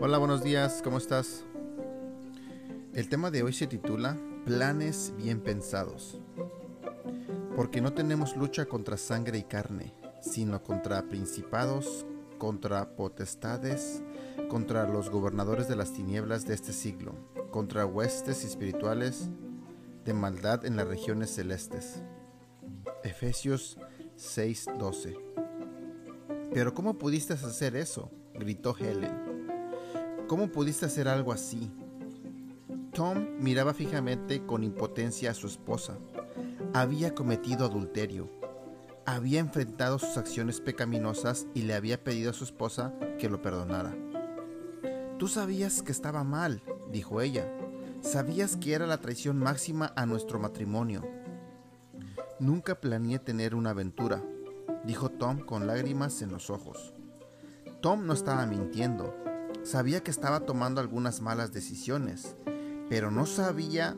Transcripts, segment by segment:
Hola, buenos días, ¿cómo estás? El tema de hoy se titula Planes bien pensados. Porque no tenemos lucha contra sangre y carne, sino contra principados, contra potestades, contra los gobernadores de las tinieblas de este siglo, contra huestes espirituales de maldad en las regiones celestes. Efesios 6:12. Pero ¿cómo pudiste hacer eso? gritó Helen. ¿Cómo pudiste hacer algo así? Tom miraba fijamente con impotencia a su esposa. Había cometido adulterio. Había enfrentado sus acciones pecaminosas y le había pedido a su esposa que lo perdonara. Tú sabías que estaba mal, dijo ella. Sabías que era la traición máxima a nuestro matrimonio. Nunca planeé tener una aventura, dijo Tom con lágrimas en los ojos. Tom no estaba mintiendo. Sabía que estaba tomando algunas malas decisiones, pero no sabía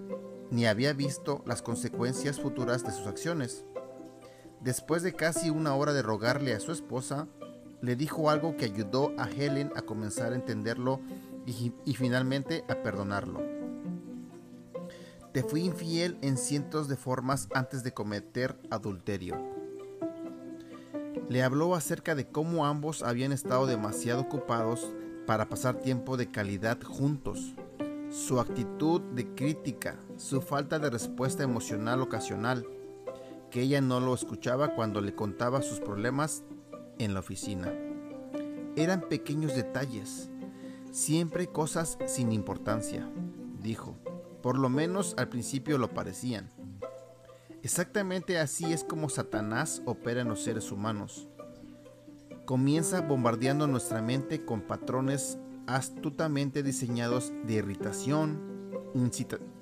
ni había visto las consecuencias futuras de sus acciones. Después de casi una hora de rogarle a su esposa, le dijo algo que ayudó a Helen a comenzar a entenderlo y, finalmente a perdonarlo. Te fui infiel en cientos de formas antes de cometer adulterio. Le habló acerca de cómo ambos habían estado demasiado ocupados para pasar tiempo de calidad juntos. Su actitud de crítica, su falta de respuesta emocional ocasional, que ella no lo escuchaba cuando le contaba sus problemas en la oficina. Eran pequeños detalles, siempre cosas sin importancia, dijo. Por lo menos al principio lo parecían. Exactamente así es como Satanás opera en los seres humanos. Comienza bombardeando nuestra mente con patrones astutamente diseñados de irritación,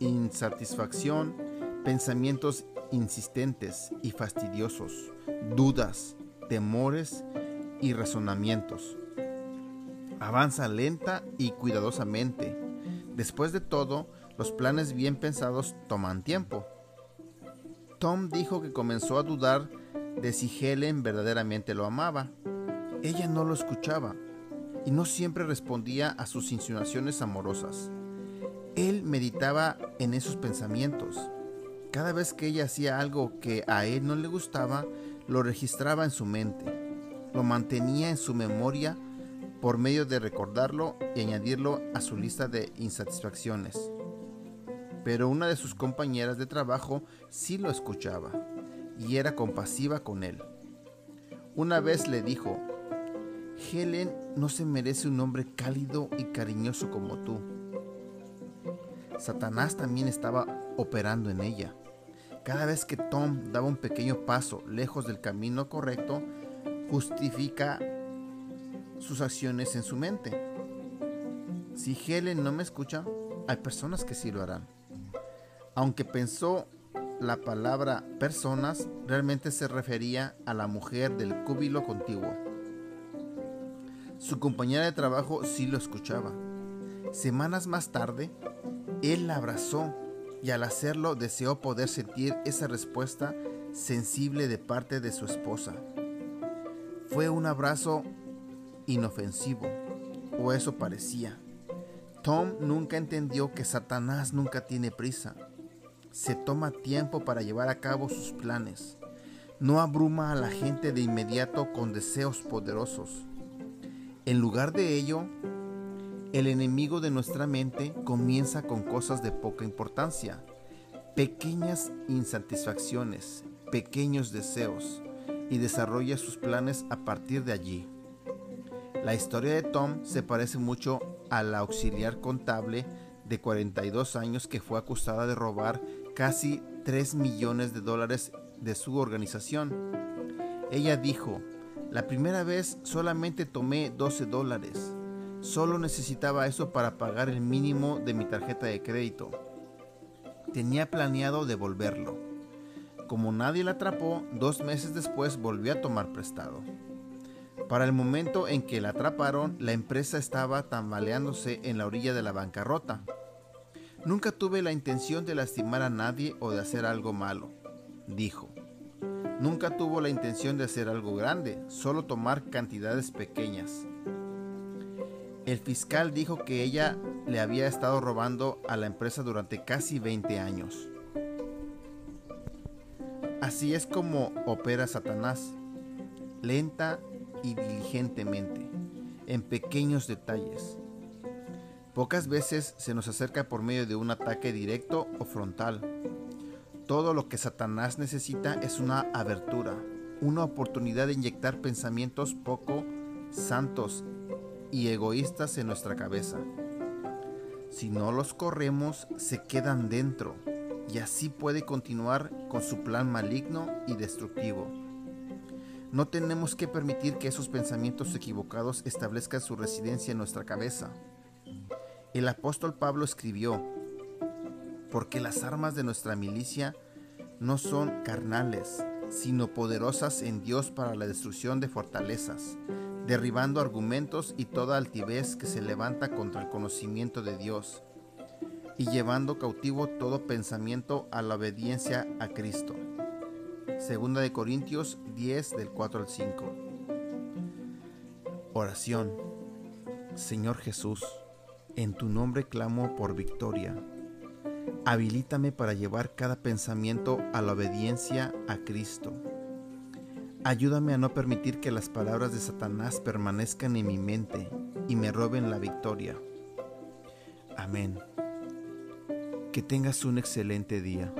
insatisfacción, pensamientos insistentes y fastidiosos, dudas, temores y razonamientos. Avanza lenta y cuidadosamente. Después de todo, los planes bien pensados toman tiempo. Tom dijo que comenzó a dudar de si Helen verdaderamente lo amaba. Ella no lo escuchaba y no siempre respondía a sus insinuaciones amorosas. Él meditaba en esos pensamientos. Cada vez que ella hacía algo que a él no le gustaba, lo registraba en su mente, lo mantenía en su memoria por medio de recordarlo y añadirlo a su lista de insatisfacciones pero una de sus compañeras de trabajo sí lo escuchaba y era compasiva con él. Una vez le dijo, Helen no se merece un hombre cálido y cariñoso como tú. Satanás también estaba operando en ella. Cada vez que Tom daba un pequeño paso lejos del camino correcto, justifica sus acciones en su mente. Si Helen no me escucha, hay personas que sí lo harán. Aunque pensó la palabra personas, realmente se refería a la mujer del cúbilo contiguo. Su compañera de trabajo sí lo escuchaba. Semanas más tarde, él la abrazó y al hacerlo deseó poder sentir esa respuesta sensible de parte de su esposa. Fue un abrazo inofensivo, o eso parecía. Tom nunca entendió que Satanás nunca tiene prisa se toma tiempo para llevar a cabo sus planes. No abruma a la gente de inmediato con deseos poderosos. En lugar de ello, el enemigo de nuestra mente comienza con cosas de poca importancia, pequeñas insatisfacciones, pequeños deseos, y desarrolla sus planes a partir de allí. La historia de Tom se parece mucho a la auxiliar contable de 42 años que fue acusada de robar casi 3 millones de dólares de su organización. Ella dijo, la primera vez solamente tomé 12 dólares. Solo necesitaba eso para pagar el mínimo de mi tarjeta de crédito. Tenía planeado devolverlo. Como nadie la atrapó, dos meses después volvió a tomar prestado. Para el momento en que la atraparon, la empresa estaba tambaleándose en la orilla de la bancarrota. Nunca tuve la intención de lastimar a nadie o de hacer algo malo, dijo. Nunca tuvo la intención de hacer algo grande, solo tomar cantidades pequeñas. El fiscal dijo que ella le había estado robando a la empresa durante casi 20 años. Así es como opera Satanás, lenta y diligentemente, en pequeños detalles. Pocas veces se nos acerca por medio de un ataque directo o frontal. Todo lo que Satanás necesita es una abertura, una oportunidad de inyectar pensamientos poco santos y egoístas en nuestra cabeza. Si no los corremos, se quedan dentro y así puede continuar con su plan maligno y destructivo. No tenemos que permitir que esos pensamientos equivocados establezcan su residencia en nuestra cabeza. El apóstol Pablo escribió, porque las armas de nuestra milicia no son carnales, sino poderosas en Dios para la destrucción de fortalezas, derribando argumentos y toda altivez que se levanta contra el conocimiento de Dios, y llevando cautivo todo pensamiento a la obediencia a Cristo. Segunda de Corintios 10 del 4 al 5. Oración. Señor Jesús, en tu nombre clamo por victoria. Habilítame para llevar cada pensamiento a la obediencia a Cristo. Ayúdame a no permitir que las palabras de Satanás permanezcan en mi mente y me roben la victoria. Amén. Que tengas un excelente día.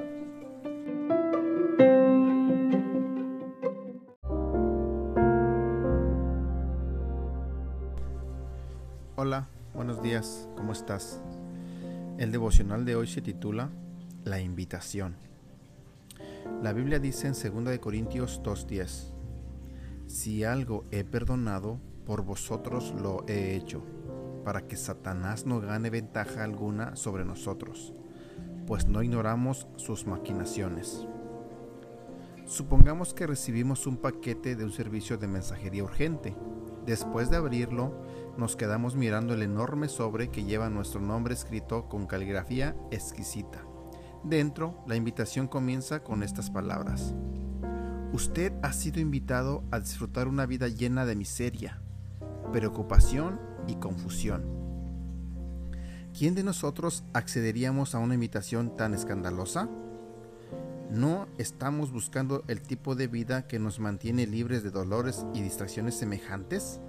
¿Cómo estás? El devocional de hoy se titula La invitación. La Biblia dice en 2 Corintios 2.10, Si algo he perdonado, por vosotros lo he hecho, para que Satanás no gane ventaja alguna sobre nosotros, pues no ignoramos sus maquinaciones. Supongamos que recibimos un paquete de un servicio de mensajería urgente. Después de abrirlo, nos quedamos mirando el enorme sobre que lleva nuestro nombre escrito con caligrafía exquisita. Dentro, la invitación comienza con estas palabras. Usted ha sido invitado a disfrutar una vida llena de miseria, preocupación y confusión. ¿Quién de nosotros accederíamos a una invitación tan escandalosa? ¿No estamos buscando el tipo de vida que nos mantiene libres de dolores y distracciones semejantes?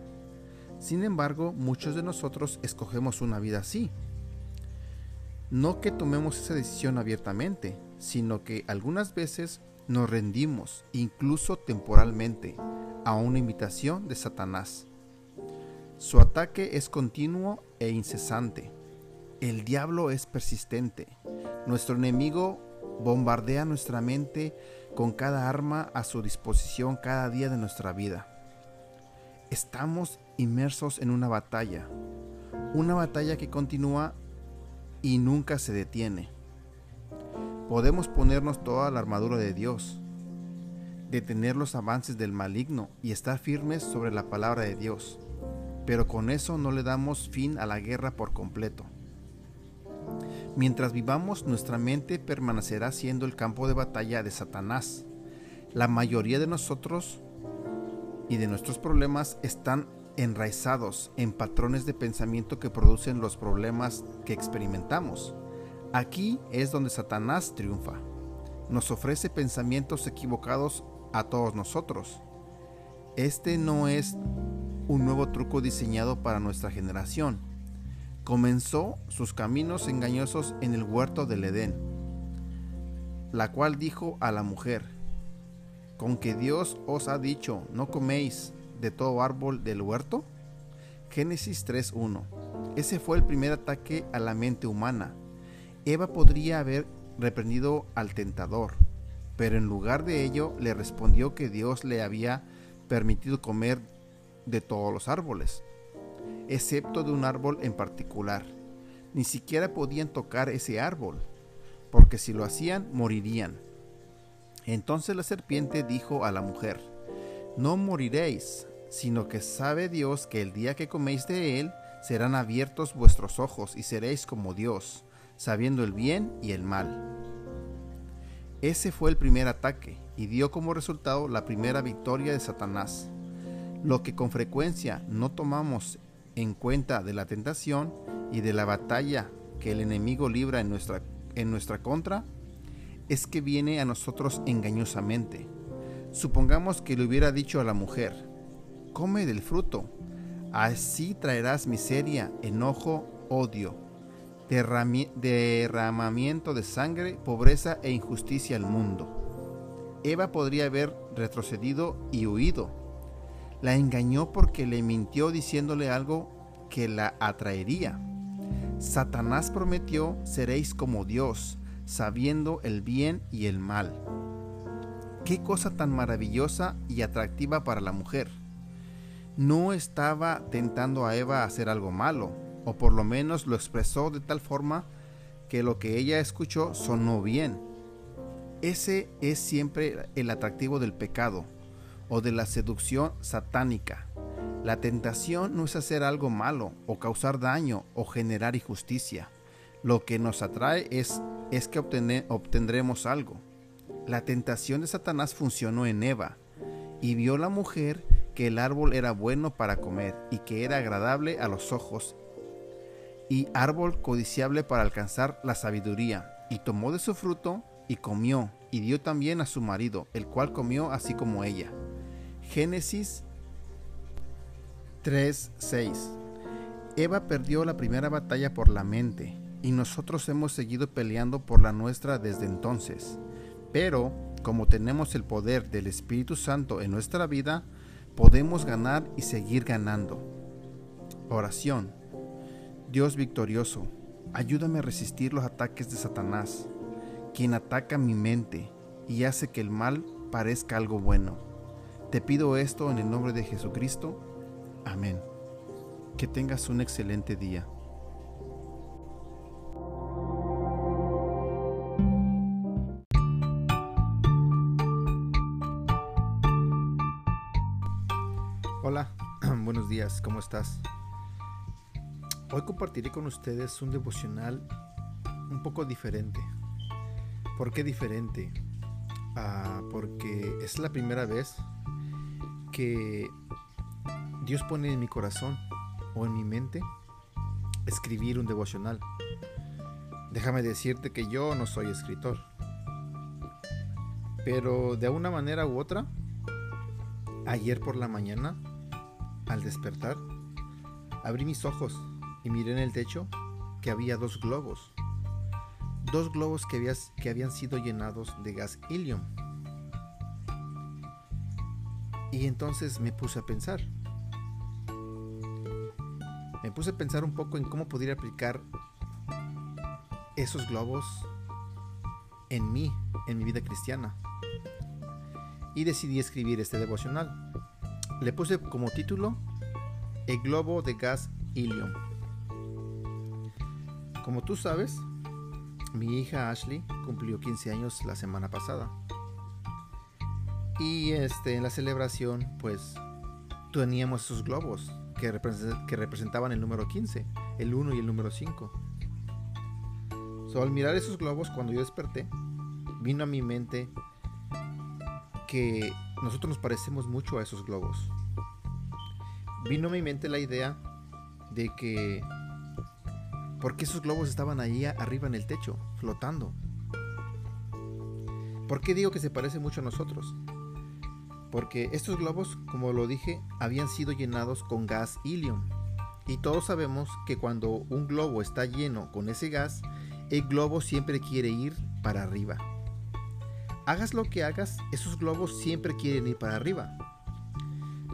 Sin embargo, muchos de nosotros escogemos una vida así. No que tomemos esa decisión abiertamente, sino que algunas veces nos rendimos, incluso temporalmente, a una invitación de Satanás. Su ataque es continuo e incesante. El diablo es persistente. Nuestro enemigo bombardea nuestra mente con cada arma a su disposición cada día de nuestra vida. Estamos inmersos en una batalla, una batalla que continúa y nunca se detiene. Podemos ponernos toda la armadura de Dios, detener los avances del maligno y estar firmes sobre la palabra de Dios, pero con eso no le damos fin a la guerra por completo. Mientras vivamos, nuestra mente permanecerá siendo el campo de batalla de Satanás. La mayoría de nosotros y de nuestros problemas están enraizados en patrones de pensamiento que producen los problemas que experimentamos. Aquí es donde Satanás triunfa. Nos ofrece pensamientos equivocados a todos nosotros. Este no es un nuevo truco diseñado para nuestra generación. Comenzó sus caminos engañosos en el huerto del Edén, la cual dijo a la mujer, con que Dios os ha dicho, no coméis de todo árbol del huerto? Génesis 3.1. Ese fue el primer ataque a la mente humana. Eva podría haber reprendido al tentador, pero en lugar de ello le respondió que Dios le había permitido comer de todos los árboles, excepto de un árbol en particular. Ni siquiera podían tocar ese árbol, porque si lo hacían morirían. Entonces la serpiente dijo a la mujer, No moriréis, sino que sabe Dios que el día que coméis de él, serán abiertos vuestros ojos y seréis como Dios, sabiendo el bien y el mal. Ese fue el primer ataque y dio como resultado la primera victoria de Satanás. Lo que con frecuencia no tomamos en cuenta de la tentación y de la batalla que el enemigo libra en nuestra, en nuestra contra es que viene a nosotros engañosamente. Supongamos que le hubiera dicho a la mujer, come del fruto, así traerás miseria, enojo, odio, derramamiento de sangre, pobreza e injusticia al mundo. Eva podría haber retrocedido y huido. La engañó porque le mintió diciéndole algo que la atraería. Satanás prometió, seréis como Dios, sabiendo el bien y el mal. Qué cosa tan maravillosa y atractiva para la mujer. No estaba tentando a Eva a hacer algo malo, o por lo menos lo expresó de tal forma que lo que ella escuchó sonó bien. Ese es siempre el atractivo del pecado o de la seducción satánica. La tentación no es hacer algo malo o causar daño o generar injusticia. Lo que nos atrae es, es que obtendremos algo. La tentación de Satanás funcionó en Eva y vio la mujer que el árbol era bueno para comer y que era agradable a los ojos y árbol codiciable para alcanzar la sabiduría. Y tomó de su fruto y comió y dio también a su marido, el cual comió así como ella. Génesis 3:6 Eva perdió la primera batalla por la mente y nosotros hemos seguido peleando por la nuestra desde entonces. Pero, como tenemos el poder del Espíritu Santo en nuestra vida, podemos ganar y seguir ganando. Oración. Dios victorioso, ayúdame a resistir los ataques de Satanás, quien ataca mi mente y hace que el mal parezca algo bueno. Te pido esto en el nombre de Jesucristo. Amén. Que tengas un excelente día. Hola, buenos días, ¿cómo estás? Hoy compartiré con ustedes un devocional un poco diferente. ¿Por qué diferente? Ah, porque es la primera vez que Dios pone en mi corazón o en mi mente escribir un devocional. Déjame decirte que yo no soy escritor. Pero de una manera u otra, ayer por la mañana, al despertar, abrí mis ojos y miré en el techo que había dos globos. Dos globos que, que habían sido llenados de gas helium. Y entonces me puse a pensar. Me puse a pensar un poco en cómo podría aplicar esos globos en mí, en mi vida cristiana. Y decidí escribir este devocional. Le puse como título El globo de gas helium. Como tú sabes, mi hija Ashley cumplió 15 años la semana pasada. Y este, en la celebración, pues, teníamos esos globos que, representaban el número 15, el 1 y el número 5. So, al mirar esos globos, cuando yo desperté, vino a mi mente que nosotros nos parecemos mucho a esos globos. Vino a mi mente la idea de que ¿Por qué esos globos estaban ahí arriba en el techo, flotando? ¿Por qué digo que se parece mucho a nosotros? Porque estos globos, como lo dije, habían sido llenados con gas helium. Y todos sabemos que cuando un globo está lleno con ese gas, el globo siempre quiere ir para arriba. Hagas lo que hagas, esos globos siempre quieren ir para arriba.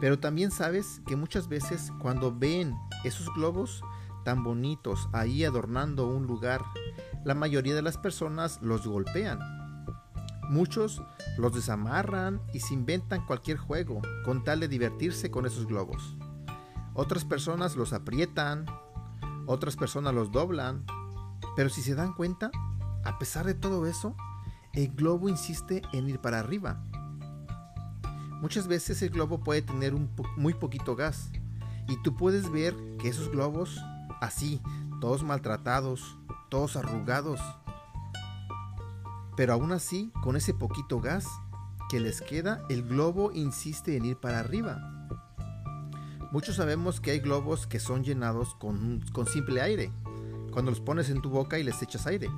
Pero también sabes que muchas veces cuando ven esos globos, tan bonitos ahí adornando un lugar, la mayoría de las personas los golpean. Muchos los desamarran y se inventan cualquier juego con tal de divertirse con esos globos. Otras personas los aprietan, otras personas los doblan, pero si se dan cuenta, a pesar de todo eso, el globo insiste en ir para arriba. Muchas veces el globo puede tener un muy poquito gas y tú puedes ver que esos globos así, todos maltratados, todos arrugados. Pero aún así, con ese poquito gas que les queda, el globo insiste en ir para arriba. Muchos sabemos que hay globos que son llenados con, con simple aire, cuando los pones en tu boca y les echas aire.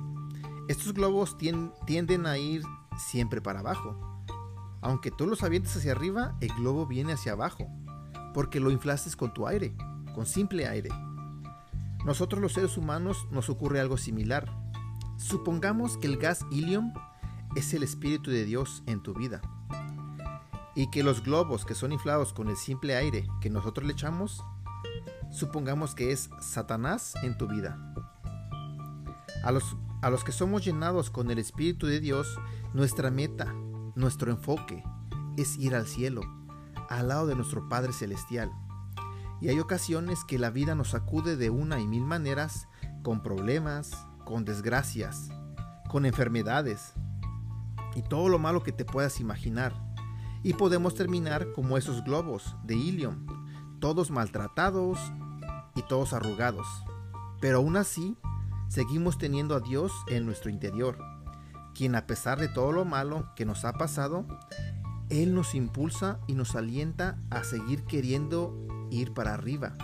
Estos globos tienden a ir siempre para abajo. Aunque tú los avientes hacia arriba, el globo viene hacia abajo, porque lo inflaste con tu aire, con simple aire. Nosotros los seres humanos nos ocurre algo similar. Supongamos que el gas helium es el Espíritu de Dios en tu vida y que los globos que son inflados con el simple aire que nosotros le echamos, supongamos que es Satanás en tu vida. A los, a los que somos llenados con el Espíritu de Dios, nuestra meta, nuestro enfoque es ir al cielo, al lado de nuestro Padre Celestial. Y hay ocasiones que la vida nos sacude de una y mil maneras, con problemas, con desgracias, con enfermedades y todo lo malo que te puedas imaginar. Y podemos terminar como esos globos de helium, todos maltratados y todos arrugados. Pero aún así, seguimos teniendo a Dios en nuestro interior, quien a pesar de todo lo malo que nos ha pasado, Él nos impulsa y nos alienta a seguir queriendo ir para arriba,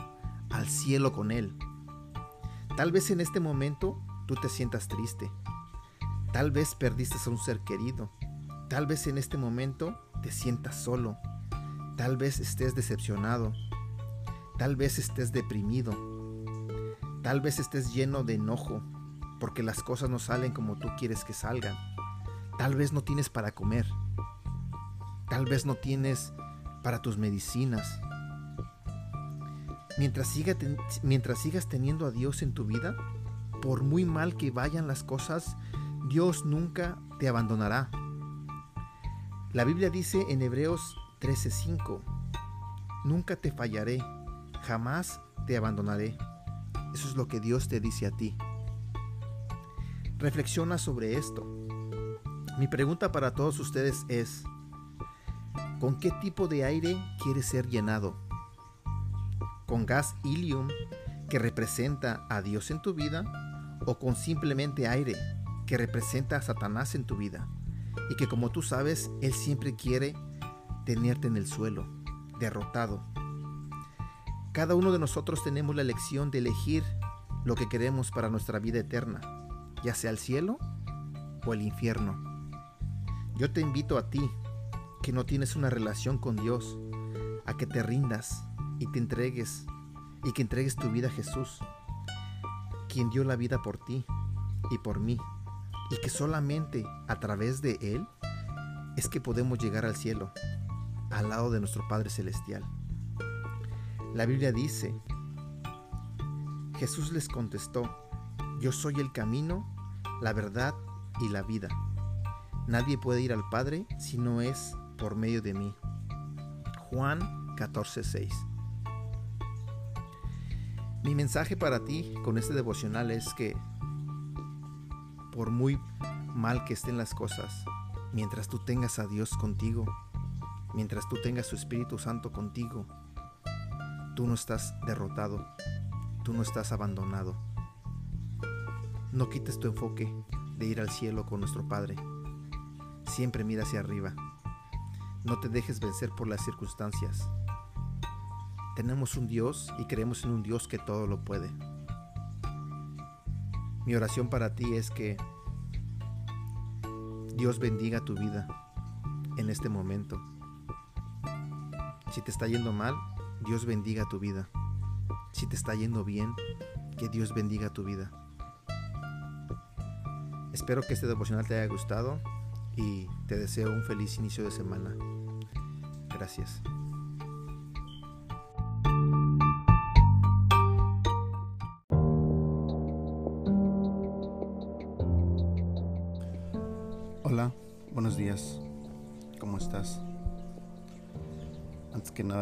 al cielo con Él. Tal vez en este momento tú te sientas triste. Tal vez perdiste a un ser querido. Tal vez en este momento te sientas solo. Tal vez estés decepcionado. Tal vez estés deprimido. Tal vez estés lleno de enojo porque las cosas no salen como tú quieres que salgan. Tal vez no tienes para comer. Tal vez no tienes para tus medicinas. Mientras, sigas teniendo a Dios en tu vida, por muy mal que vayan las cosas, Dios nunca te abandonará. La Biblia dice en Hebreos 13:5, nunca te fallaré, jamás te abandonaré. Eso es lo que Dios te dice a ti. Reflexiona sobre esto. Mi pregunta para todos ustedes es, ¿con qué tipo de aire quieres ser llenado? con gas helium que representa a Dios en tu vida o con simplemente aire que representa a Satanás en tu vida y que como tú sabes, Él siempre quiere tenerte en el suelo, derrotado. Cada uno de nosotros tenemos la elección de elegir lo que queremos para nuestra vida eterna, ya sea el cielo o el infierno. Yo te invito a ti, que no tienes una relación con Dios, a que te rindas y te entregues y que entregues tu vida a Jesús, quien dio la vida por ti y por mí, y que solamente a través de Él es que podemos llegar al cielo, al lado de nuestro Padre Celestial. La Biblia dice, Jesús les contestó, yo soy el camino, la verdad y la vida. Nadie puede ir al Padre si no es por medio de mí. Juan 14:6 mi mensaje para ti con este devocional es que por muy mal que estén las cosas, mientras tú tengas a Dios contigo, mientras tú tengas su Espíritu Santo contigo, tú no estás derrotado, tú no estás abandonado. No quites tu enfoque de ir al cielo con nuestro Padre. Siempre mira hacia arriba. No te dejes vencer por las circunstancias. Tenemos un Dios y creemos en un Dios que todo lo puede. Mi oración para ti es que Dios bendiga tu vida en este momento. Si te está yendo mal, Dios bendiga tu vida. Si te está yendo bien, que Dios bendiga tu vida. Espero que este devocional te haya gustado y te deseo un feliz inicio de semana. Gracias.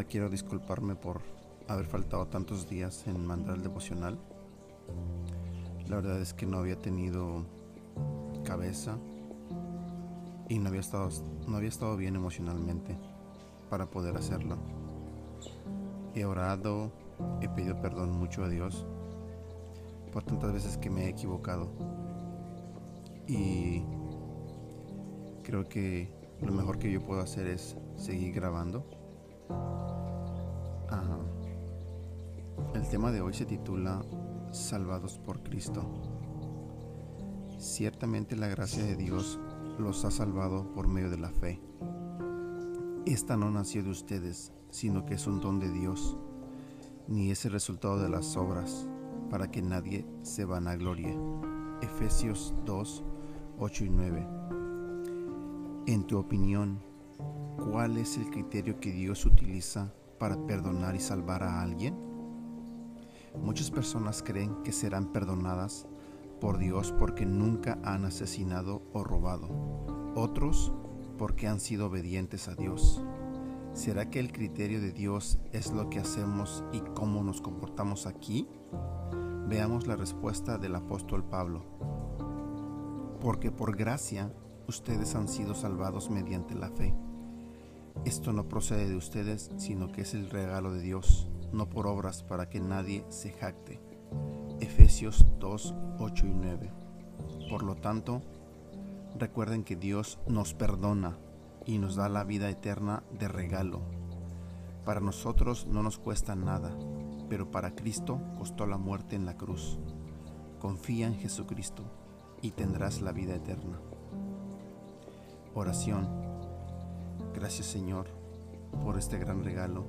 Quiero disculparme por haber faltado tantos días en mandar el devocional. La verdad es que no había tenido cabeza y no había estado, no había estado bien emocionalmente para poder hacerlo. He orado, he pedido perdón mucho a Dios por tantas veces que me he equivocado. Y creo que lo mejor que yo puedo hacer es seguir grabando. El tema de hoy se titula Salvados por Cristo. Ciertamente la gracia de Dios los ha salvado por medio de la fe. Esta no nació de ustedes, sino que es un don de Dios, ni es el resultado de las obras, para que nadie se vanaglorie. Efesios 2, 8 y 9. En tu opinión, ¿cuál es el criterio que Dios utiliza para perdonar y salvar a alguien? Muchas personas creen que serán perdonadas por Dios porque nunca han asesinado o robado. Otros porque han sido obedientes a Dios. ¿Será que el criterio de Dios es lo que hacemos y cómo nos comportamos aquí? Veamos la respuesta del apóstol Pablo. Porque por gracia ustedes han sido salvados mediante la fe. Esto no procede de ustedes, sino que es el regalo de Dios, no por obras para que nadie se jacte. Efesios 2, 8 y 9. Por lo tanto, recuerden que Dios nos perdona y nos da la vida eterna de regalo. Para nosotros no nos cuesta nada pero para Cristo costó la muerte en la cruz. Confía en Jesucristo y tendrás la vida eterna. Oración. Gracias Señor por este gran regalo.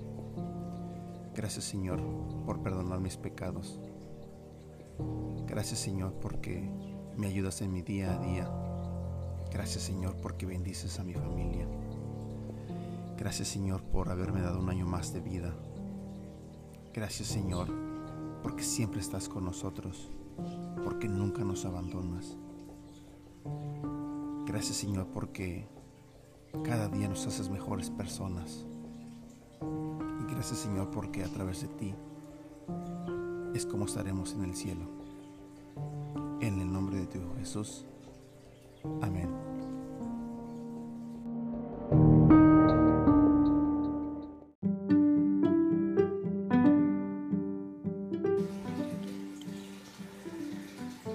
Gracias Señor por perdonar mis pecados. Gracias Señor porque me ayudas en mi día a día. Gracias Señor porque bendices a mi familia. Gracias Señor por haberme dado un año más de vida. Gracias Señor, porque siempre estás con nosotros, porque nunca nos abandonas. Gracias Señor, porque cada día nos haces mejores personas. Y gracias Señor, porque a través de ti es como estaremos en el cielo. En el nombre de tu Jesús. Amén.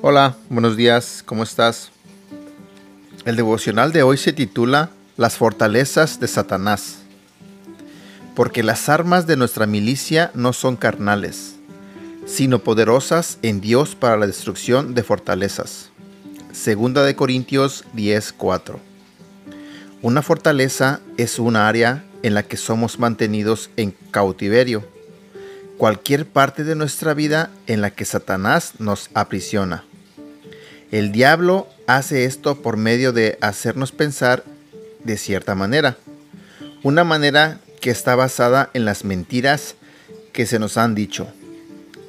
Hola, buenos días, ¿cómo estás? El devocional de hoy se titula Las fortalezas de Satanás. Porque las armas de nuestra milicia no son carnales, sino poderosas en Dios para la destrucción de fortalezas. Segunda de Corintios 10:4. Una fortaleza es un área en la que somos mantenidos en cautiverio. Cualquier parte de nuestra vida en la que Satanás nos aprisiona. El diablo hace esto por medio de hacernos pensar de cierta manera. Una manera que está basada en las mentiras que se nos han dicho.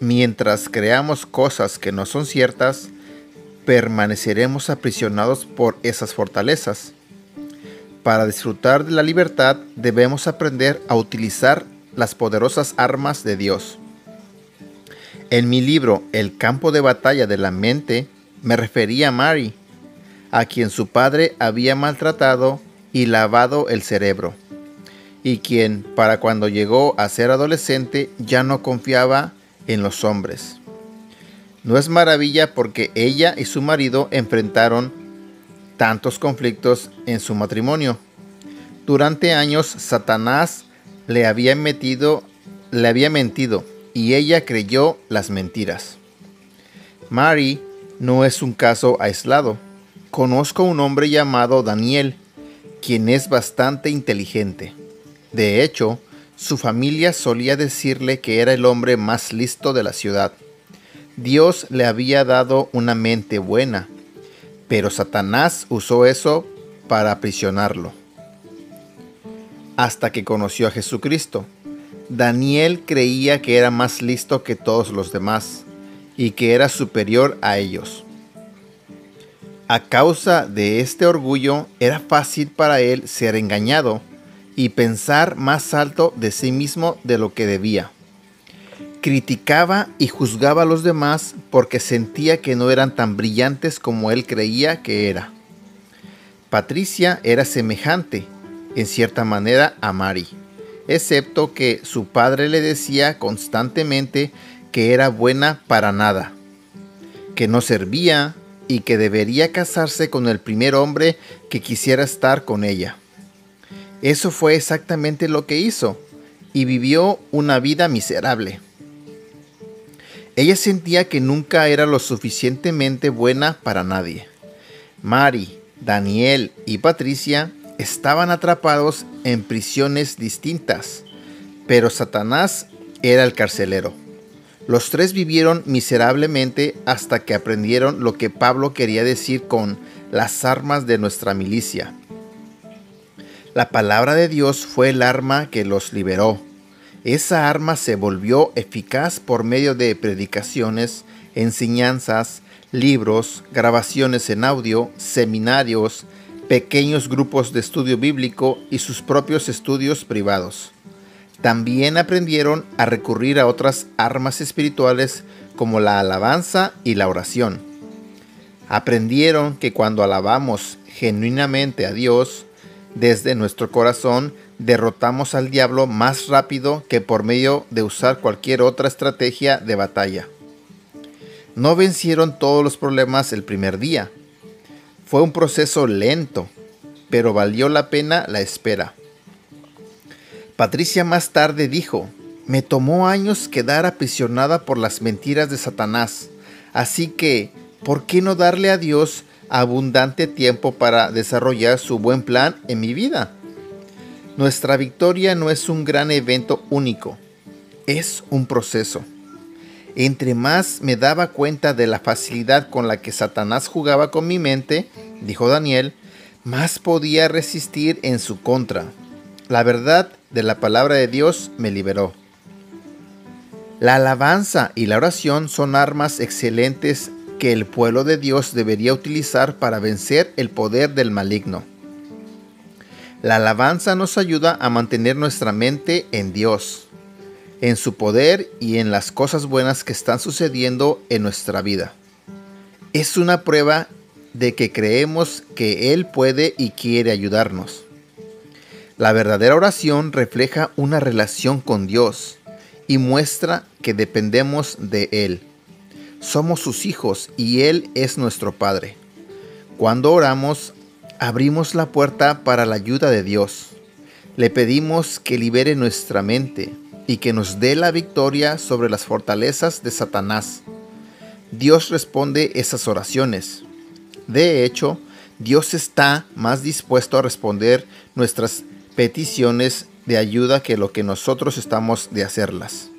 Mientras creamos cosas que no son ciertas, permaneceremos aprisionados por esas fortalezas. Para disfrutar de la libertad debemos aprender a utilizar las poderosas armas de Dios. En mi libro El campo de batalla de la mente, me refería a Mary, a quien su padre había maltratado y lavado el cerebro, y quien, para cuando llegó a ser adolescente, ya no confiaba en los hombres. No es maravilla porque ella y su marido enfrentaron tantos conflictos en su matrimonio. Durante años Satanás le había metido, le había mentido y ella creyó las mentiras. Mary no es un caso aislado. Conozco un hombre llamado Daniel, quien es bastante inteligente. De hecho, su familia solía decirle que era el hombre más listo de la ciudad. Dios le había dado una mente buena, pero Satanás usó eso para aprisionarlo. Hasta que conoció a Jesucristo. Daniel creía que era más listo que todos los demás y que era superior a ellos. A causa de este orgullo era fácil para él ser engañado y pensar más alto de sí mismo de lo que debía. Criticaba y juzgaba a los demás porque sentía que no eran tan brillantes como él creía que era. Patricia era semejante, en cierta manera, a Mari, excepto que su padre le decía constantemente que era buena para nada, que no servía, y que debería casarse con el primer hombre que quisiera estar con ella. Eso fue exactamente lo que hizo y vivió una vida miserable. Ella sentía que nunca era lo suficientemente buena para nadie. Mari, Daniel y Patricia estaban atrapados en prisiones distintas, pero Satanás era el carcelero. Los tres vivieron miserablemente hasta que aprendieron lo que Pablo quería decir con las armas de nuestra milicia. La palabra de Dios fue el arma que los liberó. Esa arma se volvió eficaz por medio de predicaciones, enseñanzas, libros, grabaciones en audio, seminarios, pequeños grupos de estudio bíblico y sus propios estudios privados. También aprendieron a recurrir a otras armas espirituales como la alabanza y la oración. Aprendieron que cuando alabamos genuinamente a Dios desde nuestro corazón, derrotamos al diablo más rápido que por medio de usar cualquier otra estrategia de batalla. No vencieron todos los problemas el primer día. Fue un proceso lento, pero valió la pena la espera. Patricia más tarde dijo, me tomó años quedar aprisionada por las mentiras de Satanás, así que, ¿por qué no darle a Dios abundante tiempo para desarrollar su buen plan en mi vida? Nuestra victoria no es un gran evento único, es un proceso. Entre más me daba cuenta de la facilidad con la que Satanás jugaba con mi mente, dijo Daniel, más podía resistir en su contra. La verdad de la palabra de Dios me liberó. La alabanza y la oración son armas excelentes que el pueblo de Dios debería utilizar para vencer el poder del maligno. La alabanza nos ayuda a mantener nuestra mente en Dios, en su poder y en las cosas buenas que están sucediendo en nuestra vida. Es una prueba de que creemos que Él puede y quiere ayudarnos. La verdadera oración refleja una relación con Dios y muestra que dependemos de Él. Somos sus hijos y Él es nuestro Padre. Cuando oramos, abrimos la puerta para la ayuda de Dios. Le pedimos que libere nuestra mente y que nos dé la victoria sobre las fortalezas de Satanás. Dios responde esas oraciones. De hecho, Dios está más dispuesto a responder nuestras peticiones de ayuda que lo que nosotros estamos de hacerlas.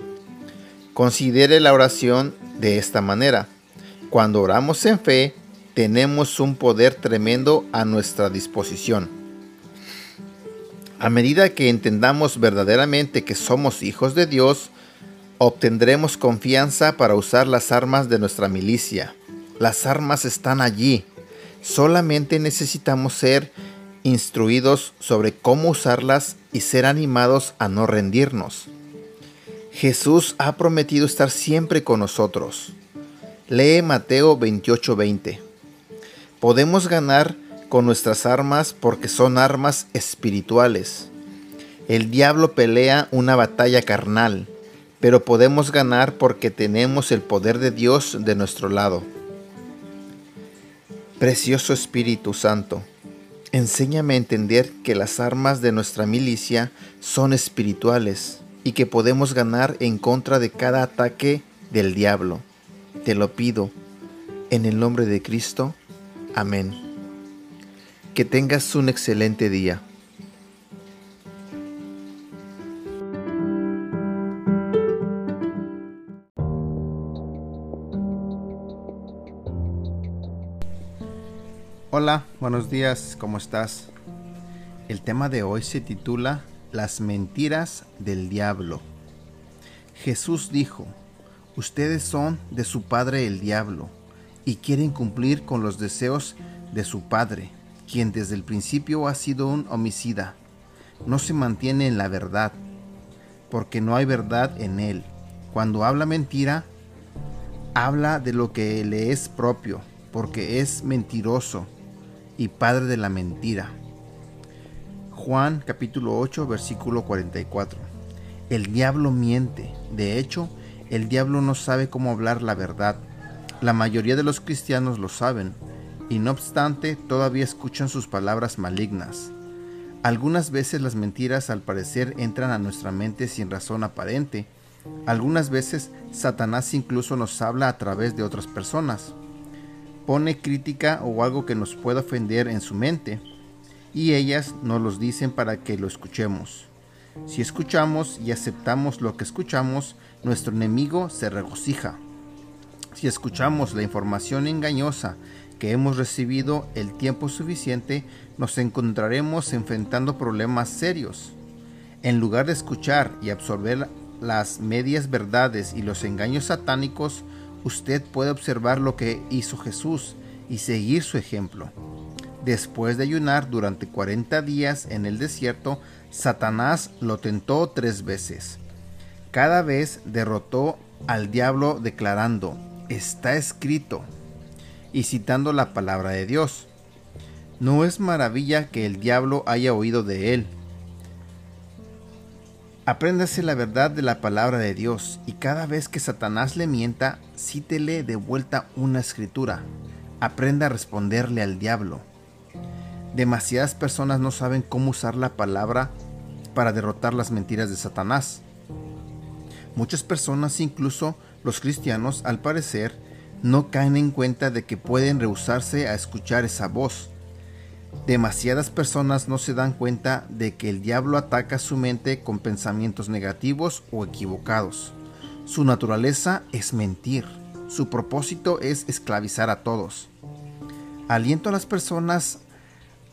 Considere la oración de esta manera. Cuando oramos en fe, tenemos un poder tremendo a nuestra disposición. A medida que entendamos verdaderamente que somos hijos de Dios, obtendremos confianza para usar las armas de nuestra milicia. Las armas están allí. Solamente necesitamos ser instruidos sobre cómo usarlas y ser animados a no rendirnos. Jesús ha prometido estar siempre con nosotros. Lee Mateo 28:20. Podemos ganar con nuestras armas porque son armas espirituales. El diablo pelea una batalla carnal, pero podemos ganar porque tenemos el poder de Dios de nuestro lado. Precioso Espíritu Santo, Enséñame a entender que las armas de nuestra milicia son espirituales y que podemos ganar en contra de cada ataque del diablo. Te lo pido, en el nombre de Cristo. Amén. Que tengas un excelente día. Hola, buenos días, ¿cómo estás? El tema de hoy se titula Las mentiras del diablo. Jesús dijo, ustedes son de su padre el diablo y quieren cumplir con los deseos de su padre, quien desde el principio ha sido un homicida. No se mantiene en la verdad, porque no hay verdad en él. Cuando habla mentira, habla de lo que le es propio, porque es mentiroso y padre de la mentira. Juan capítulo 8 versículo 44. El diablo miente. De hecho, el diablo no sabe cómo hablar la verdad. La mayoría de los cristianos lo saben, y no obstante todavía escuchan sus palabras malignas. Algunas veces las mentiras al parecer entran a nuestra mente sin razón aparente. Algunas veces Satanás incluso nos habla a través de otras personas. Pone crítica o algo que nos pueda ofender en su mente y ellas nos los dicen para que lo escuchemos. Si escuchamos y aceptamos lo que escuchamos, nuestro enemigo se regocija. Si escuchamos la información engañosa que hemos recibido el tiempo suficiente, nos encontraremos enfrentando problemas serios. En lugar de escuchar y absorber las medias verdades y los engaños satánicos, usted puede observar lo que hizo Jesús y seguir su ejemplo. Después de ayunar durante 40 días en el desierto, Satanás lo tentó tres veces. Cada vez derrotó al diablo declarando, está escrito, y citando la palabra de Dios. No es maravilla que el diablo haya oído de él. Apréndase la verdad de la palabra de Dios y cada vez que Satanás le mienta, cítele de vuelta una escritura. Aprenda a responderle al diablo. Demasiadas personas no saben cómo usar la palabra para derrotar las mentiras de Satanás. Muchas personas, incluso los cristianos, al parecer, no caen en cuenta de que pueden rehusarse a escuchar esa voz. Demasiadas personas no se dan cuenta de que el diablo ataca su mente con pensamientos negativos o equivocados. Su naturaleza es mentir. Su propósito es esclavizar a todos. Aliento a las personas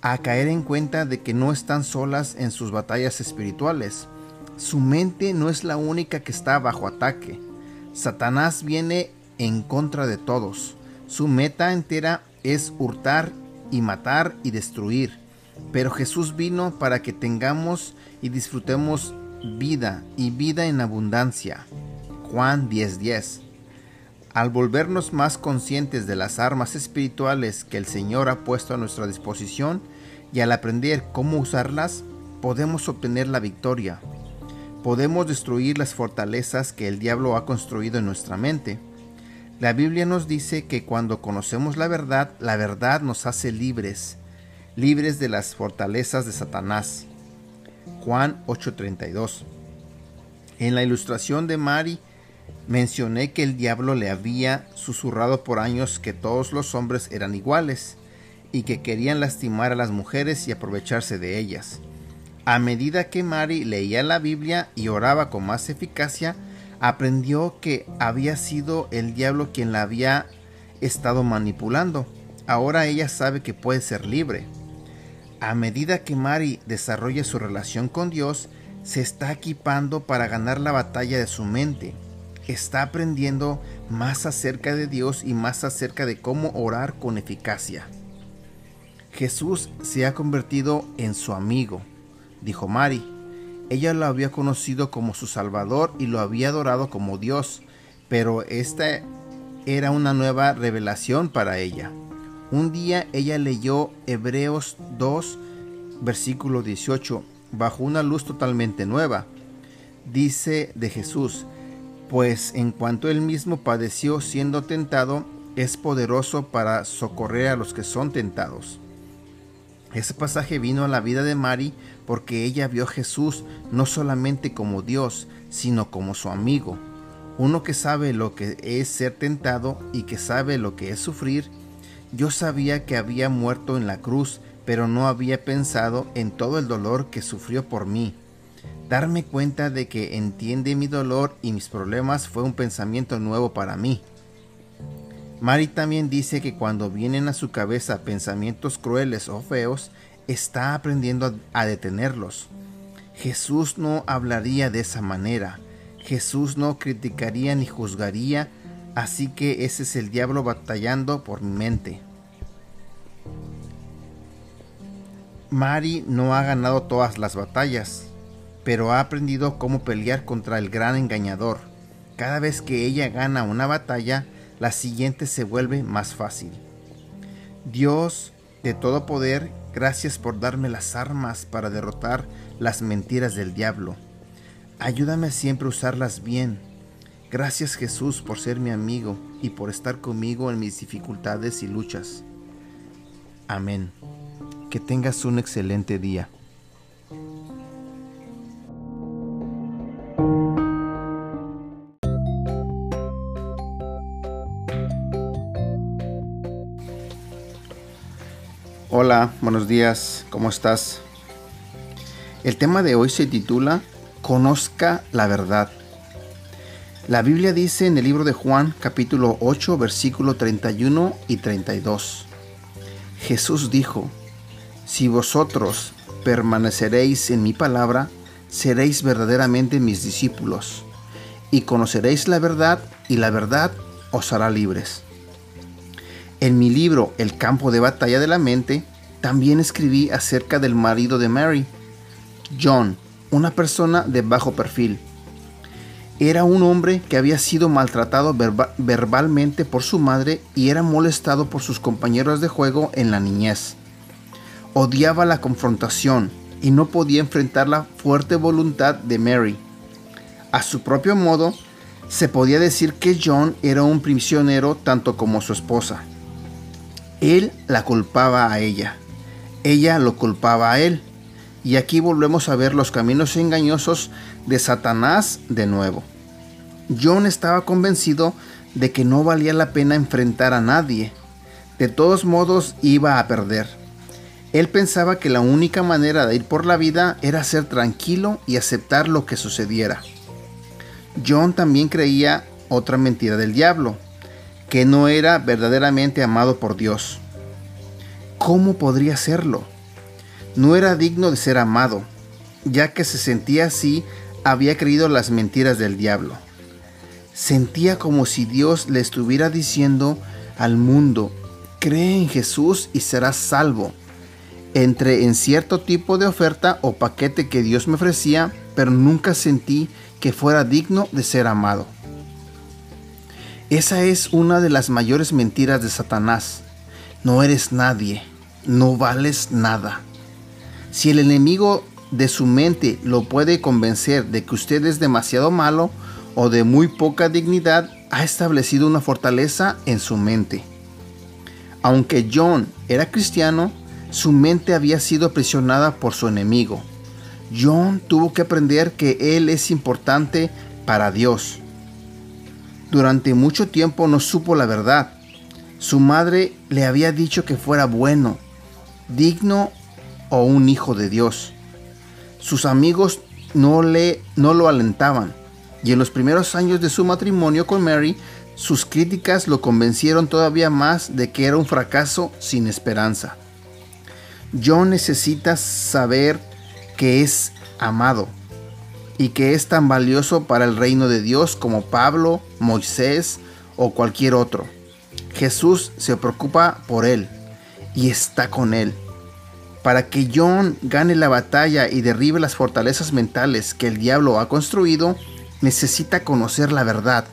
a caer en cuenta de que no están solas en sus batallas espirituales. Su mente no es la única que está bajo ataque. Satanás viene en contra de todos. Su meta entera es hurtar y matar y destruir. Pero Jesús vino para que tengamos y disfrutemos vida y vida en abundancia. Juan 10:10. Al volvernos más conscientes de las armas espirituales que el Señor ha puesto a nuestra disposición y al aprender cómo usarlas, podemos obtener la victoria. Podemos destruir las fortalezas que el diablo ha construido en nuestra mente la Biblia nos dice que cuando conocemos la verdad, la verdad nos hace libres, libres de las fortalezas de Satanás. Juan 8:32. En la ilustración de Mari mencioné que el diablo le había susurrado por años que todos los hombres eran iguales y que querían lastimar a las mujeres y aprovecharse de ellas. A medida que Mari leía la Biblia y oraba con más eficacia, aprendió que había sido el diablo quien la había estado manipulando. Ahora ella sabe que puede ser libre. A medida que Mari desarrolla su relación con Dios, se está equipando para ganar la batalla de su mente. Está aprendiendo más acerca de Dios y más acerca de cómo orar con eficacia. Jesús se ha convertido en su amigo, dijo Mari ella lo había conocido como su Salvador y lo había adorado como Dios, pero esta era una nueva revelación para ella. Un día ella leyó Hebreos 2, versículo 18, bajo una luz totalmente nueva. Dice de Jesús, pues en cuanto él mismo padeció siendo tentado, es poderoso para socorrer a los que son tentados. Ese pasaje vino a la vida de Mari porque ella vio a Jesús no solamente como Dios, sino como su amigo, uno que sabe lo que es ser tentado y que sabe lo que es sufrir. Yo sabía que había muerto en la cruz, pero no había pensado en todo el dolor que sufrió por mí. Darme cuenta de que entiende mi dolor y mis problemas fue un pensamiento nuevo para mí. Mari también dice que cuando vienen a su cabeza pensamientos crueles o feos, está aprendiendo a detenerlos. Jesús no hablaría de esa manera. Jesús no criticaría ni juzgaría, así que ese es el diablo batallando por mi mente. Mari no ha ganado todas las batallas, pero ha aprendido cómo pelear contra el gran engañador. Cada vez que ella gana una batalla, la siguiente se vuelve más fácil. Dios de todo poder, gracias por darme las armas para derrotar las mentiras del diablo. Ayúdame siempre a usarlas bien Gracias Jesús por ser mi amigo y por estar conmigo en mis dificultades y luchas. Amén. Que tengas un excelente día. Buenos días, ¿cómo estás? El tema de hoy se titula Conozca la verdad. La Biblia dice en el libro de Juan capítulo 8 versículo 31 y 32. Jesús dijo, Si vosotros permaneceréis en mi palabra, seréis verdaderamente mis discípulos, y conoceréis la verdad, y la verdad os hará libres. En mi libro El campo de batalla de la mente, también escribí acerca del marido de Mary, John, una persona de bajo perfil. Era un hombre que había sido maltratado verbalmente por su madre y era molestado por sus compañeros de juego en la niñez. Odiaba la confrontación y no podía enfrentar la fuerte voluntad de Mary. A su propio modo, se podía decir que John era un prisionero tanto como su esposa. Él la culpaba a ella. Ella lo culpaba a él. Y aquí volvemos a ver los caminos engañosos de Satanás de nuevo. John estaba convencido de que no valía la pena enfrentar a nadie. De todos modos iba a perder. Él pensaba que la única manera de ir por la vida era ser tranquilo y aceptar lo que sucediera. John también creía otra mentira del diablo, que no era verdaderamente amado por Dios. ¿Cómo podría serlo? No era digno de ser amado, ya que se sentía así, había creído las mentiras del diablo. Sentía como si Dios le estuviera diciendo al mundo, cree en Jesús y serás salvo. Entré en cierto tipo de oferta o paquete que Dios me ofrecía, pero nunca sentí que fuera digno de ser amado. Esa es una de las mayores mentiras de Satanás. No eres nadie, no vales nada. Si el enemigo de su mente lo puede convencer de que usted es demasiado malo o de muy poca dignidad, ha establecido una fortaleza en su mente. Aunque John era cristiano, su mente había sido aprisionada por su enemigo. John tuvo que aprender que él es importante para Dios durante mucho tiempo no supo la verdad. Su madre le había dicho que fuera bueno, digno o un hijo de Dios. Sus amigos no, le, no lo alentaban y en los primeros años de su matrimonio con Mary, sus críticas lo convencieron todavía más de que era un fracaso sin esperanza. John necesita saber que es amado y que es tan valioso para el reino de Dios como Pablo, Moisés o cualquier otro. Jesús se preocupa por él y está con él. Para que John gane la batalla y derribe las fortalezas mentales que el diablo ha construido, necesita conocer la verdad.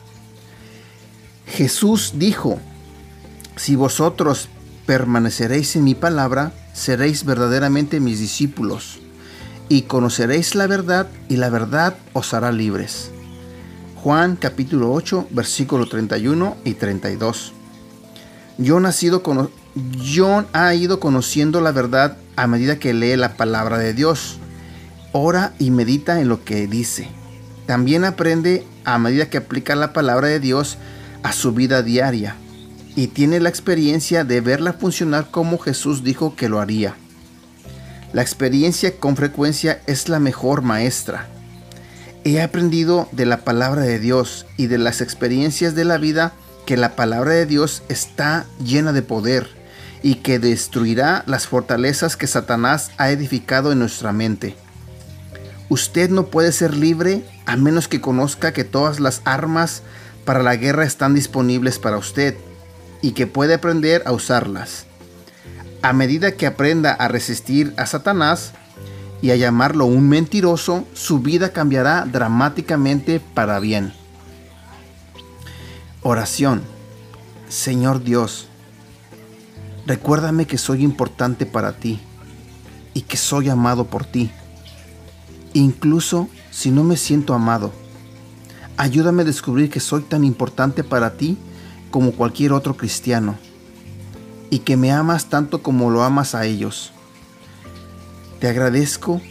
Jesús dijo, si vosotros permaneceréis en mi palabra, seréis verdaderamente mis discípulos y conoceréis la verdad y la verdad os hará libres. Juan capítulo 8 versículo 31 y 32. John ha, sido John ha ido conociendo la verdad a medida que lee la palabra de Dios. Ora y medita en lo que dice. También aprende a medida que aplica la palabra de Dios a su vida diaria y tiene la experiencia de verla funcionar como Jesús dijo que lo haría. La experiencia con frecuencia es la mejor maestra. He aprendido de la palabra de Dios y de las experiencias de la vida que la palabra de Dios está llena de poder y que destruirá las fortalezas que Satanás ha edificado en nuestra mente. Usted no puede ser libre a menos que conozca que todas las armas para la guerra están disponibles para usted y que puede aprender a usarlas a medida que aprenda a resistir a Satanás y a llamarlo un mentiroso, su vida cambiará dramáticamente para bien. Oración. Señor Dios, recuérdame que soy importante para ti y que soy amado por ti, incluso si no me siento amado. Ayúdame a descubrir que soy tan importante para ti como cualquier otro cristiano y que me amas tanto como lo amas a ellos. Te agradezco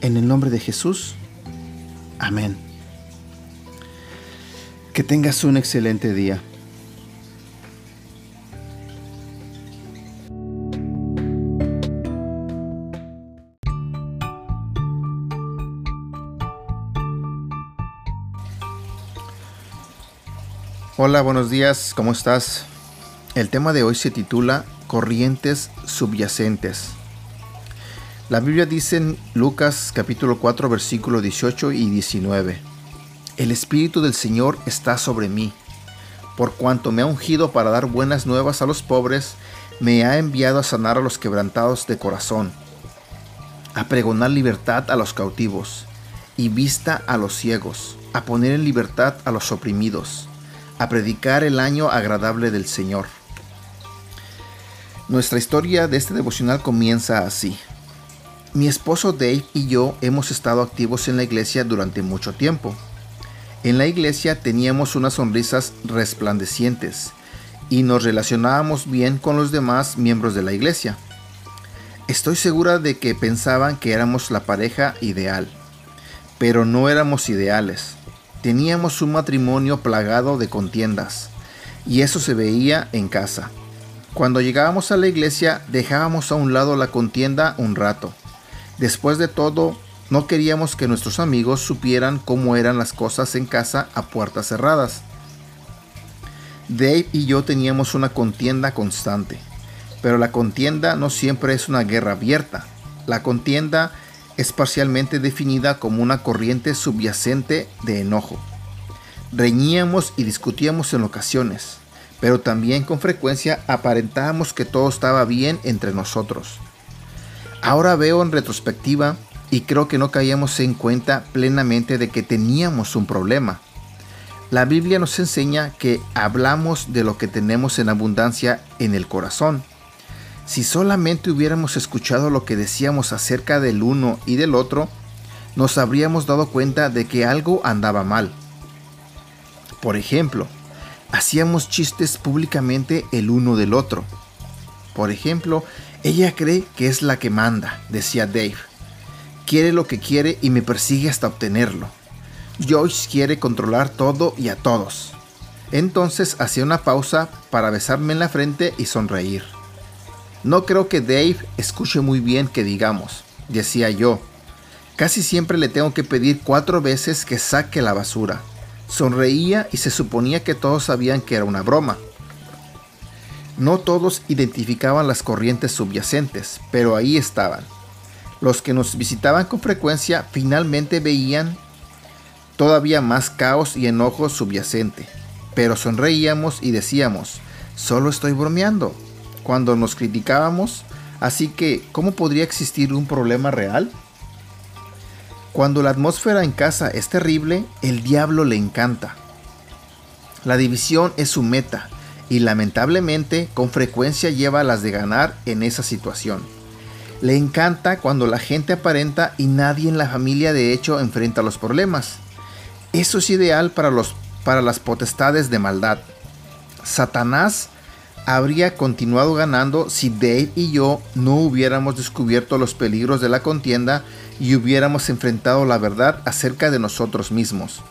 en el nombre de Jesús. Amén. Que tengas un excelente día. Hola, buenos días, ¿cómo estás? El tema de hoy se titula Corrientes subyacentes. La Biblia dice en Lucas capítulo 4 versículo 18 y 19, El Espíritu del Señor está sobre mí, por cuanto me ha ungido para dar buenas nuevas a los pobres, me ha enviado a sanar a los quebrantados de corazón, a pregonar libertad a los cautivos y vista a los ciegos, a poner en libertad a los oprimidos a predicar el año agradable del Señor. Nuestra historia de este devocional comienza así. Mi esposo Dave y yo hemos estado activos en la iglesia durante mucho tiempo. En la iglesia teníamos unas sonrisas resplandecientes y nos relacionábamos bien con los demás miembros de la iglesia. Estoy segura de que pensaban que éramos la pareja ideal, pero no éramos ideales. Teníamos un matrimonio plagado de contiendas, y eso se veía en casa. Cuando llegábamos a la iglesia dejábamos a un lado la contienda un rato. Después de todo, no queríamos que nuestros amigos supieran cómo eran las cosas en casa a puertas cerradas. Dave y yo teníamos una contienda constante, pero la contienda no siempre es una guerra abierta. La contienda es parcialmente definida como una corriente subyacente de enojo. Reñíamos y discutíamos en ocasiones, pero también con frecuencia aparentábamos que todo estaba bien entre nosotros. Ahora veo en retrospectiva y creo que no caíamos en cuenta plenamente de que teníamos un problema. La Biblia nos enseña que hablamos de lo que tenemos en abundancia en el corazón si solamente hubiéramos escuchado lo que decíamos acerca del uno y del otro, nos habríamos dado cuenta de que algo andaba mal. Por ejemplo, hacíamos chistes públicamente el uno del otro. Por ejemplo, ella cree que es la que manda, decía Dave. Quiere lo que quiere y me persigue hasta obtenerlo. Joyce quiere controlar todo y a todos. Entonces hacía una pausa para besarme en la frente y sonreír. No creo que Dave escuche muy bien que digamos, decía yo. Casi siempre le tengo que pedir cuatro veces que saque la basura. Sonreía y se suponía que todos sabían que era una broma. No todos identificaban las corrientes subyacentes, pero ahí estaban. Los que nos visitaban con frecuencia finalmente veían todavía más caos y enojo subyacente, pero sonreíamos y decíamos, solo estoy bromeando, cuando nos criticábamos, así que ¿cómo podría existir un problema real? Cuando la atmósfera en casa es terrible, el diablo le encanta. La división es su meta y lamentablemente con frecuencia lleva a las de ganar en esa situación. Le encanta cuando la gente aparenta y nadie en la familia de hecho enfrenta los problemas. Eso es ideal para, los, para las potestades de maldad. Satanás habría continuado ganando si Dave y yo no hubiéramos descubierto los peligros de la contienda y hubiéramos enfrentado la verdad acerca de nosotros mismos.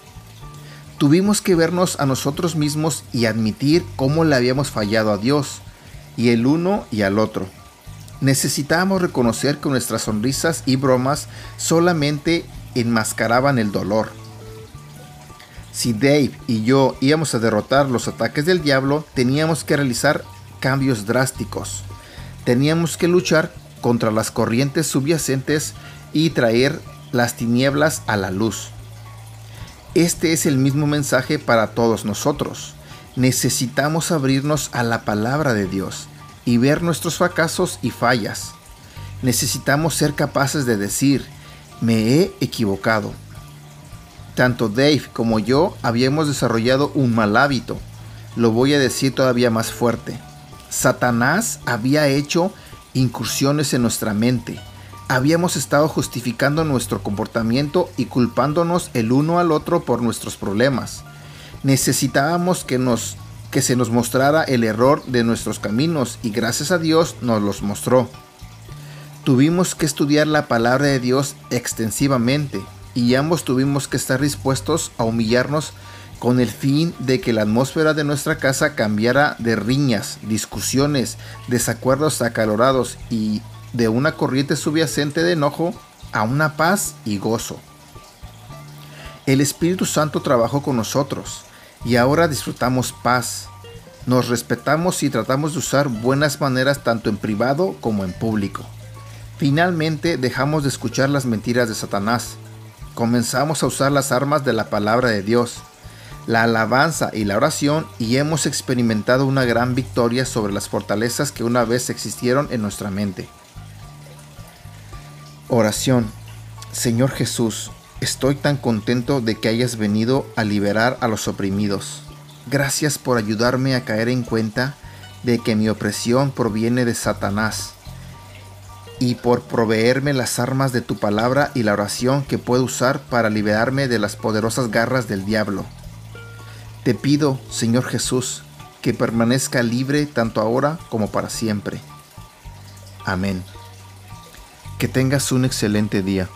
Tuvimos que vernos a nosotros mismos y admitir cómo le habíamos fallado a Dios, y el uno y al otro. Necesitábamos reconocer que nuestras sonrisas y bromas solamente enmascaraban el dolor. Si Dave y yo íbamos a derrotar los ataques del diablo, teníamos que realizar cambios drásticos. Teníamos que luchar contra las corrientes subyacentes y traer las tinieblas a la luz. Este es el mismo mensaje para todos nosotros. Necesitamos abrirnos a la palabra de Dios y ver nuestros fracasos y fallas. Necesitamos ser capaces de decir, me he equivocado tanto Dave como yo habíamos desarrollado un mal hábito. Lo voy a decir todavía más fuerte. Satanás había hecho incursiones en nuestra mente, habíamos estado justificando nuestro comportamiento y culpándonos el uno al otro por nuestros problemas. Necesitábamos que nos que se nos mostrara el error de nuestros caminos y gracias a Dios nos los mostró. Tuvimos que estudiar la palabra de Dios extensivamente y ambos tuvimos que estar dispuestos a humillarnos con el fin de que la atmósfera de nuestra casa cambiara de riñas, discusiones, desacuerdos acalorados y de una corriente subyacente de enojo a una paz y gozo. El Espíritu Santo trabajó con nosotros y ahora disfrutamos paz. Nos respetamos y tratamos de usar buenas maneras tanto en privado como en público. Finalmente dejamos de escuchar las mentiras de Satanás. Comenzamos a usar las armas de la palabra de Dios, la alabanza y la oración y hemos experimentado una gran victoria sobre las fortalezas que una vez existieron en nuestra mente. Oración. Señor Jesús, Estoy tan contento de que hayas venido a liberar a los oprimidos. Gracias por ayudarme a caer en cuenta de que mi opresión proviene de Satanás y por proveerme las armas de tu palabra y la oración que puedo usar para liberarme de las poderosas garras del diablo. Te pido, Señor Jesús, que permanezca libre tanto ahora como para siempre. Amén. Que tengas un excelente día.